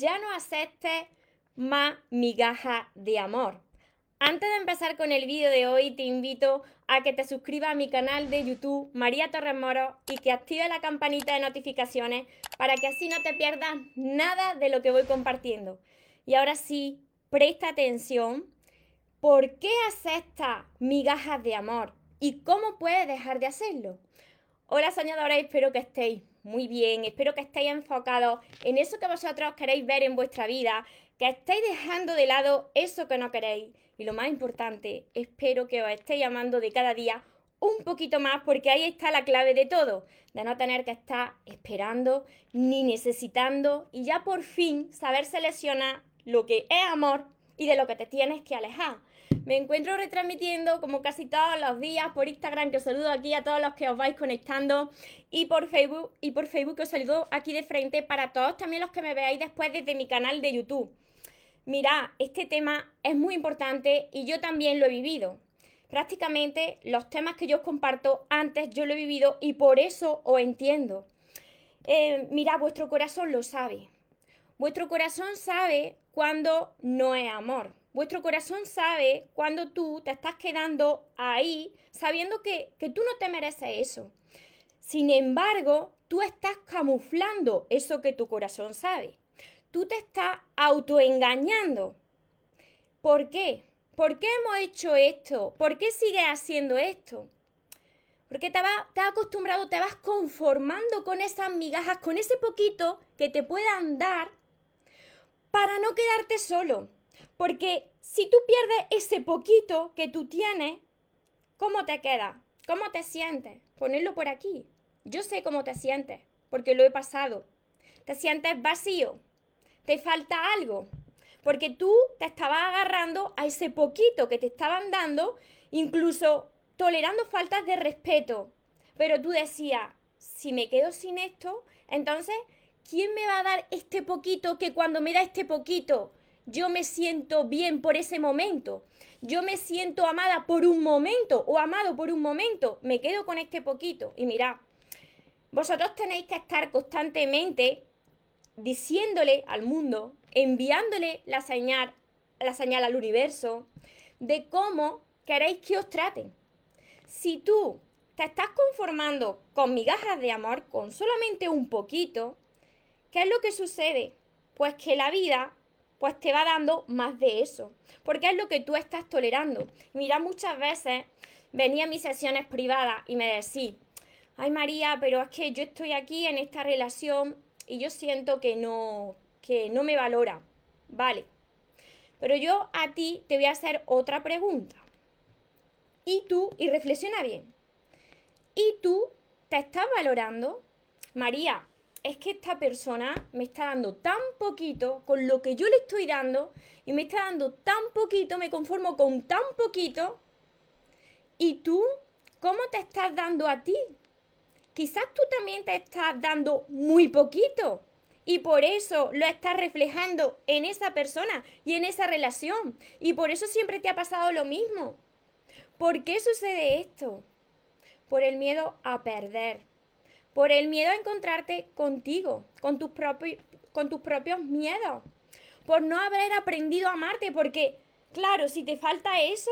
ya no aceptes más migajas de amor. Antes de empezar con el vídeo de hoy, te invito a que te suscribas a mi canal de YouTube, María Torres Moro, y que active la campanita de notificaciones para que así no te pierdas nada de lo que voy compartiendo. Y ahora sí, presta atención. ¿Por qué acepta migajas de amor? ¿Y cómo puedes dejar de hacerlo? Hola soñadores, espero que estéis muy bien, espero que estéis enfocados en eso que vosotros queréis ver en vuestra vida, que estéis dejando de lado eso que no queréis. Y lo más importante, espero que os estéis llamando de cada día un poquito más porque ahí está la clave de todo, de no tener que estar esperando ni necesitando y ya por fin saber seleccionar lo que es amor y de lo que te tienes que alejar. Me encuentro retransmitiendo como casi todos los días por Instagram, que os saludo aquí a todos los que os vais conectando, y por Facebook, y por Facebook que os saludo aquí de frente para todos también los que me veáis después desde mi canal de YouTube. Mira, este tema es muy importante y yo también lo he vivido. Prácticamente los temas que yo os comparto antes yo lo he vivido y por eso os entiendo. Eh, mira, vuestro corazón lo sabe. Vuestro corazón sabe cuando no es amor. Vuestro corazón sabe cuando tú te estás quedando ahí sabiendo que, que tú no te mereces eso. Sin embargo, tú estás camuflando eso que tu corazón sabe. Tú te estás autoengañando. ¿Por qué? ¿Por qué hemos hecho esto? ¿Por qué sigues haciendo esto? Porque te, te has acostumbrado, te vas conformando con esas migajas, con ese poquito que te puedan dar para no quedarte solo. Porque si tú pierdes ese poquito que tú tienes, ¿cómo te queda? ¿Cómo te sientes? Ponerlo por aquí. Yo sé cómo te sientes, porque lo he pasado. Te sientes vacío, te falta algo, porque tú te estabas agarrando a ese poquito que te estaban dando, incluso tolerando faltas de respeto. Pero tú decías, si me quedo sin esto, entonces, ¿quién me va a dar este poquito que cuando me da este poquito yo me siento bien por ese momento, yo me siento amada por un momento o amado por un momento, me quedo con este poquito. Y mira, vosotros tenéis que estar constantemente diciéndole al mundo, enviándole la señal, la señal al universo de cómo queréis que os traten. Si tú te estás conformando con migajas de amor, con solamente un poquito, ¿qué es lo que sucede? Pues que la vida pues te va dando más de eso, porque es lo que tú estás tolerando. Mira, muchas veces venía a mis sesiones privadas y me decía, ay María, pero es que yo estoy aquí en esta relación y yo siento que no, que no me valora. Vale, pero yo a ti te voy a hacer otra pregunta. Y tú, y reflexiona bien, ¿y tú te estás valorando? María, es que esta persona me está dando tan poquito con lo que yo le estoy dando y me está dando tan poquito, me conformo con tan poquito. ¿Y tú cómo te estás dando a ti? Quizás tú también te estás dando muy poquito y por eso lo estás reflejando en esa persona y en esa relación. Y por eso siempre te ha pasado lo mismo. ¿Por qué sucede esto? Por el miedo a perder por el miedo a encontrarte contigo, con tus, propios, con tus propios miedos, por no haber aprendido a amarte, porque, claro, si te falta eso,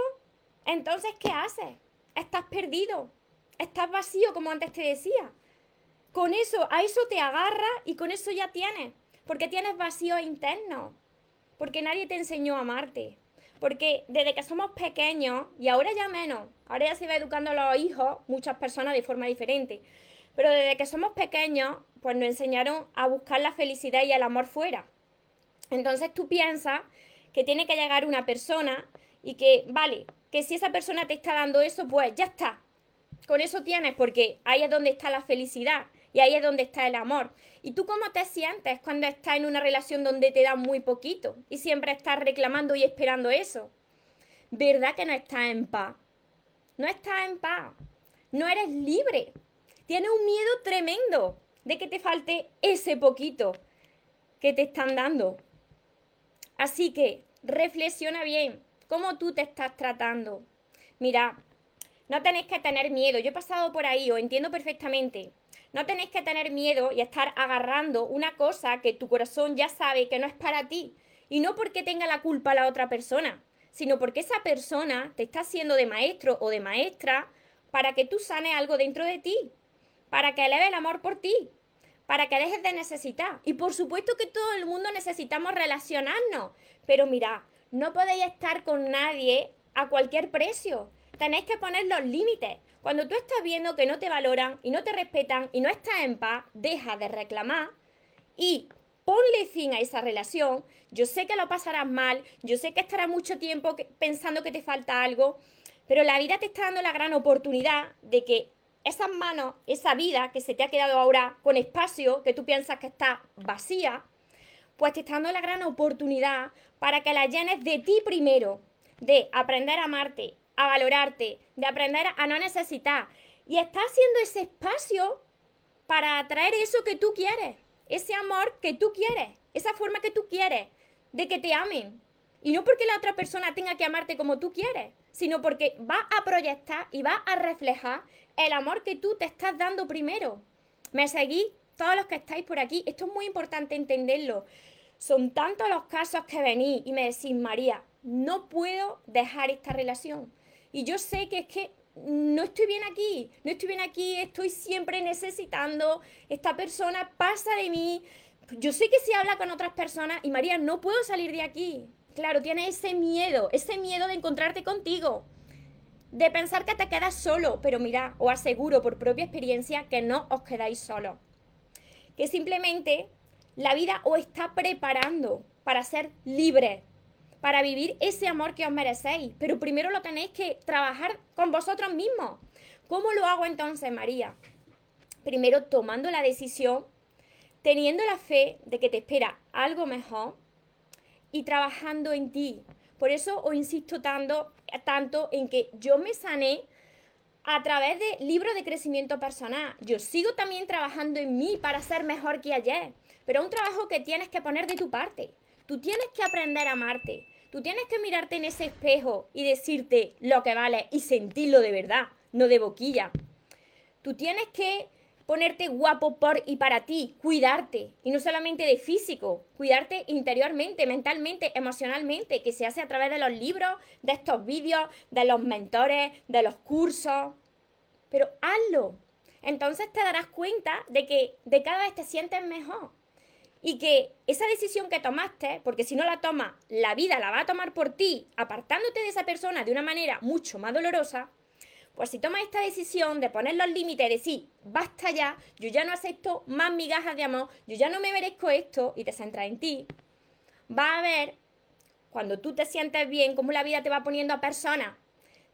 entonces, ¿qué haces? Estás perdido, estás vacío, como antes te decía. Con eso, a eso te agarra y con eso ya tienes, porque tienes vacío interno, porque nadie te enseñó a amarte. Porque desde que somos pequeños, y ahora ya menos, ahora ya se va educando a los hijos, muchas personas de forma diferente, pero desde que somos pequeños, pues nos enseñaron a buscar la felicidad y el amor fuera. Entonces tú piensas que tiene que llegar una persona y que, vale, que si esa persona te está dando eso, pues ya está. Con eso tienes, porque ahí es donde está la felicidad y ahí es donde está el amor. ¿Y tú cómo te sientes cuando estás en una relación donde te dan muy poquito y siempre estás reclamando y esperando eso? ¿Verdad que no estás en paz? No estás en paz. No eres libre. Tienes un miedo tremendo de que te falte ese poquito que te están dando. Así que reflexiona bien cómo tú te estás tratando. Mira, no tenéis que tener miedo. Yo he pasado por ahí, os entiendo perfectamente. No tenéis que tener miedo y estar agarrando una cosa que tu corazón ya sabe que no es para ti. Y no porque tenga la culpa la otra persona, sino porque esa persona te está haciendo de maestro o de maestra para que tú sanes algo dentro de ti, para que eleve el amor por ti, para que dejes de necesitar. Y por supuesto que todo el mundo necesitamos relacionarnos, pero mira, no podéis estar con nadie a cualquier precio. Tenéis que poner los límites. Cuando tú estás viendo que no te valoran y no te respetan y no estás en paz, deja de reclamar y ponle fin a esa relación. Yo sé que lo pasarás mal, yo sé que estarás mucho tiempo pensando que te falta algo, pero la vida te está dando la gran oportunidad de que esas manos, esa vida que se te ha quedado ahora con espacio, que tú piensas que está vacía, pues te está dando la gran oportunidad para que la llenes de ti primero, de aprender a amarte, a valorarte, de aprender a no necesitar. Y está haciendo ese espacio para atraer eso que tú quieres, ese amor que tú quieres, esa forma que tú quieres, de que te amen. Y no porque la otra persona tenga que amarte como tú quieres, sino porque va a proyectar y va a reflejar el amor que tú te estás dando primero. ¿Me seguís? Todos los que estáis por aquí, esto es muy importante entenderlo. Son tantos los casos que venís y me decís, María, no puedo dejar esta relación. Y yo sé que es que no estoy bien aquí, no estoy bien aquí, estoy siempre necesitando, esta persona pasa de mí. Yo sé que si habla con otras personas y María, no puedo salir de aquí. Claro, tiene ese miedo, ese miedo de encontrarte contigo de pensar que te quedas solo, pero mira, os aseguro por propia experiencia que no os quedáis solos. Que simplemente la vida os está preparando para ser libres, para vivir ese amor que os merecéis, pero primero lo tenéis que trabajar con vosotros mismos. ¿Cómo lo hago entonces, María? Primero tomando la decisión, teniendo la fe de que te espera algo mejor y trabajando en ti, por eso os insisto tanto, tanto en que yo me sané a través de libros de crecimiento personal. Yo sigo también trabajando en mí para ser mejor que ayer, pero es un trabajo que tienes que poner de tu parte. Tú tienes que aprender a amarte. Tú tienes que mirarte en ese espejo y decirte lo que vale y sentirlo de verdad, no de boquilla. Tú tienes que ponerte guapo por y para ti, cuidarte, y no solamente de físico, cuidarte interiormente, mentalmente, emocionalmente, que se hace a través de los libros, de estos vídeos, de los mentores, de los cursos. Pero hazlo. Entonces te darás cuenta de que de cada vez te sientes mejor. Y que esa decisión que tomaste, porque si no la tomas, la vida la va a tomar por ti, apartándote de esa persona de una manera mucho más dolorosa, pues si tomas esta decisión de poner los límites, de decir, basta ya, yo ya no acepto más migajas de amor, yo ya no me merezco esto y te centras en ti, va a ver, cuando tú te sientes bien, cómo la vida te va poniendo a personas.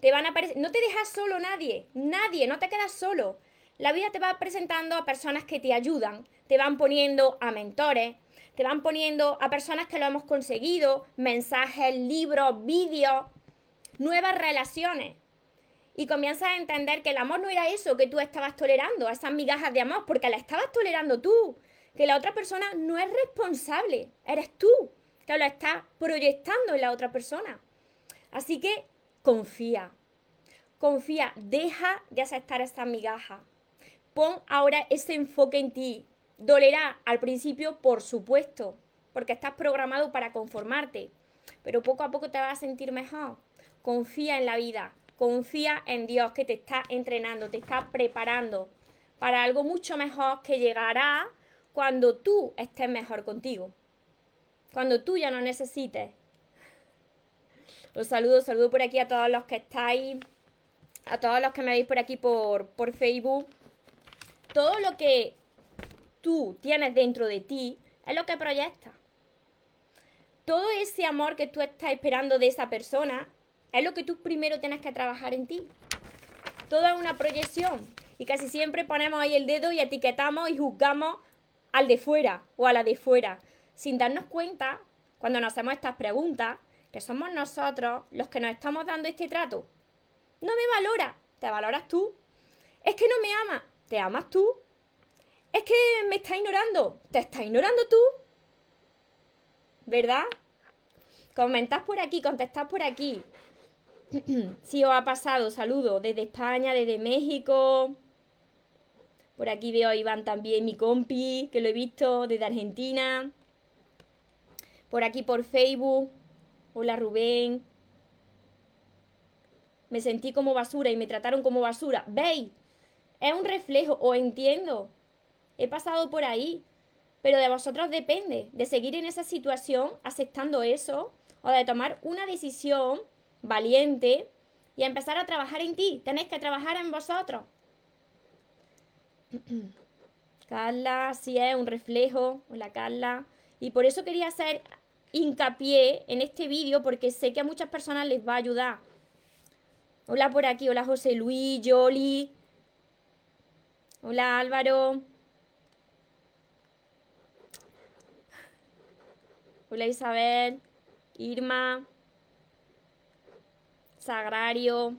Te van a no te dejas solo nadie, nadie, no te quedas solo. La vida te va presentando a personas que te ayudan, te van poniendo a mentores, te van poniendo a personas que lo hemos conseguido, mensajes, libros, vídeos, nuevas relaciones y comienzas a entender que el amor no era eso que tú estabas tolerando, esas migajas de amor, porque la estabas tolerando tú, que la otra persona no es responsable, eres tú que lo estás proyectando en la otra persona. Así que confía, confía, deja de aceptar esas migajas. Pon ahora ese enfoque en ti. Dolerá al principio, por supuesto, porque estás programado para conformarte, pero poco a poco te vas a sentir mejor. Confía en la vida, Confía en Dios que te está entrenando, te está preparando para algo mucho mejor que llegará cuando tú estés mejor contigo. Cuando tú ya no necesites. Os saludo, saludo por aquí a todos los que estáis, a todos los que me veis por aquí por, por Facebook. Todo lo que tú tienes dentro de ti es lo que proyectas. Todo ese amor que tú estás esperando de esa persona es lo que tú primero tienes que trabajar en ti. Toda una proyección. Y casi siempre ponemos ahí el dedo y etiquetamos y juzgamos al de fuera o a la de fuera, sin darnos cuenta, cuando nos hacemos estas preguntas, que somos nosotros los que nos estamos dando este trato. No me valora, te valoras tú. Es que no me ama, te amas tú. Es que me está ignorando, te está ignorando tú. ¿Verdad? Comentás por aquí, contestás por aquí. si os ha pasado, saludo desde España, desde México. Por aquí veo a Iván también, mi compi, que lo he visto desde Argentina. Por aquí por Facebook. Hola Rubén. Me sentí como basura y me trataron como basura. ¿Veis? Es un reflejo, o entiendo. He pasado por ahí. Pero de vosotros depende, de seguir en esa situación aceptando eso o de tomar una decisión valiente y empezar a trabajar en ti. Tenéis que trabajar en vosotros. Carla, sí es un reflejo. Hola Carla. Y por eso quería hacer hincapié en este vídeo porque sé que a muchas personas les va a ayudar. Hola por aquí, hola José Luis, Yoli. Hola Álvaro. Hola Isabel, Irma, Sagrario.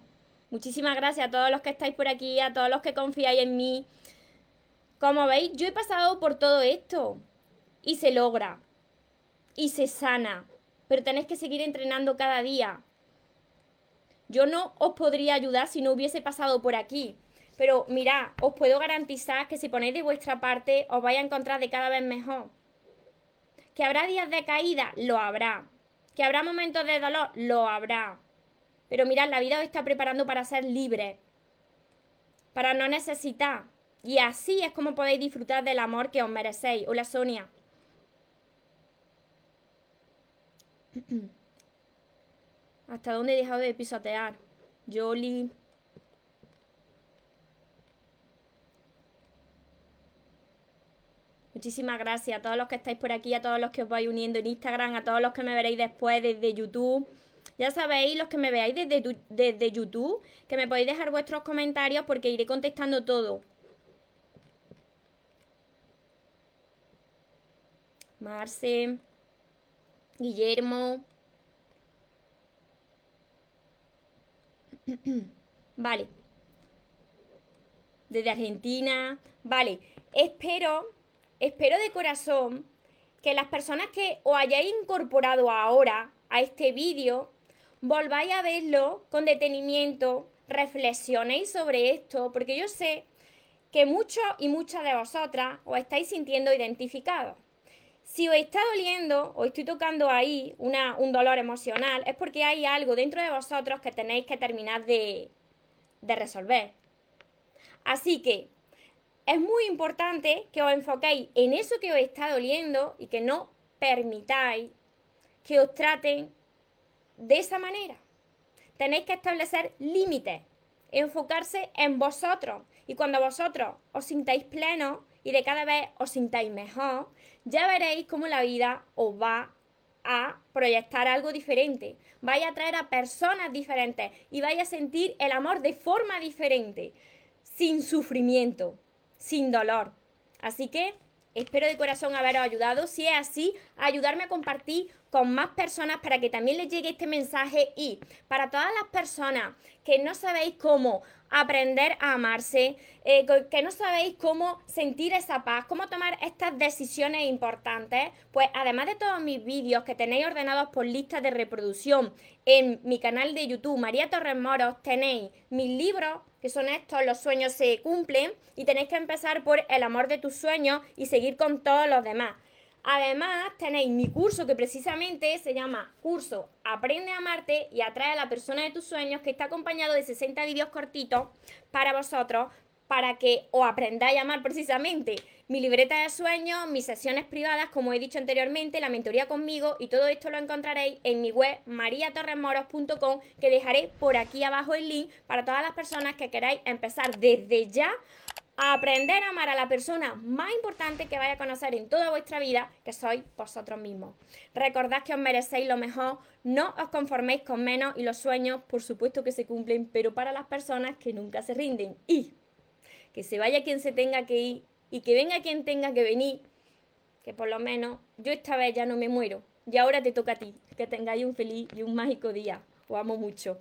Muchísimas gracias a todos los que estáis por aquí, a todos los que confiáis en mí. Como veis, yo he pasado por todo esto y se logra y se sana, pero tenéis que seguir entrenando cada día. Yo no os podría ayudar si no hubiese pasado por aquí. Pero mirad, os puedo garantizar que si ponéis de vuestra parte os vais a encontrar de cada vez mejor. ¿Que habrá días de caída? Lo habrá. ¿Que habrá momentos de dolor? Lo habrá. Pero mirad, la vida os está preparando para ser libre. Para no necesitar. Y así es como podéis disfrutar del amor que os merecéis. Hola Sonia. ¿Hasta dónde he dejado de pisotear? Jolie. Muchísimas gracias a todos los que estáis por aquí, a todos los que os vais uniendo en Instagram, a todos los que me veréis después desde YouTube. Ya sabéis, los que me veáis desde, desde YouTube, que me podéis dejar vuestros comentarios porque iré contestando todo. Marce, Guillermo. vale. Desde Argentina. Vale. Espero espero de corazón que las personas que os hayáis incorporado ahora a este vídeo volváis a verlo con detenimiento, reflexionéis sobre esto, porque yo sé que muchos y muchas de vosotras os estáis sintiendo identificados. Si os está doliendo o estoy tocando ahí una, un dolor emocional, es porque hay algo dentro de vosotros que tenéis que terminar de, de resolver. Así que es muy importante que os enfoquéis en eso que os está doliendo y que no permitáis que os traten de esa manera. Tenéis que establecer límites, enfocarse en vosotros. Y cuando vosotros os sintáis plenos y de cada vez os sintáis mejor, ya veréis cómo la vida os va a proyectar algo diferente. Vais a traer a personas diferentes y vais a sentir el amor de forma diferente, sin sufrimiento sin dolor. Así que espero de corazón haberos ayudado. Si es así, ayudarme a compartir con más personas para que también les llegue este mensaje y para todas las personas que no sabéis cómo aprender a amarse, eh, que no sabéis cómo sentir esa paz, cómo tomar estas decisiones importantes, pues además de todos mis vídeos que tenéis ordenados por listas de reproducción en mi canal de YouTube, María Torres Moros, tenéis mis libros que son estos, los sueños se cumplen y tenéis que empezar por el amor de tus sueños y seguir con todos los demás. Además, tenéis mi curso que precisamente se llama Curso Aprende a amarte y atrae a la persona de tus sueños, que está acompañado de 60 vídeos cortitos para vosotros, para que os aprendáis a amar precisamente. Mi libreta de sueños, mis sesiones privadas, como he dicho anteriormente, la mentoría conmigo y todo esto lo encontraréis en mi web mariatorremoros.com que dejaré por aquí abajo el link para todas las personas que queráis empezar desde ya aprender a amar a la persona más importante que vaya a conocer en toda vuestra vida, que sois vosotros mismos. Recordad que os merecéis lo mejor, no os conforméis con menos y los sueños, por supuesto que se cumplen, pero para las personas que nunca se rinden. Y que se vaya quien se tenga que ir y que venga quien tenga que venir, que por lo menos yo esta vez ya no me muero. Y ahora te toca a ti, que tengáis un feliz y un mágico día. Os amo mucho.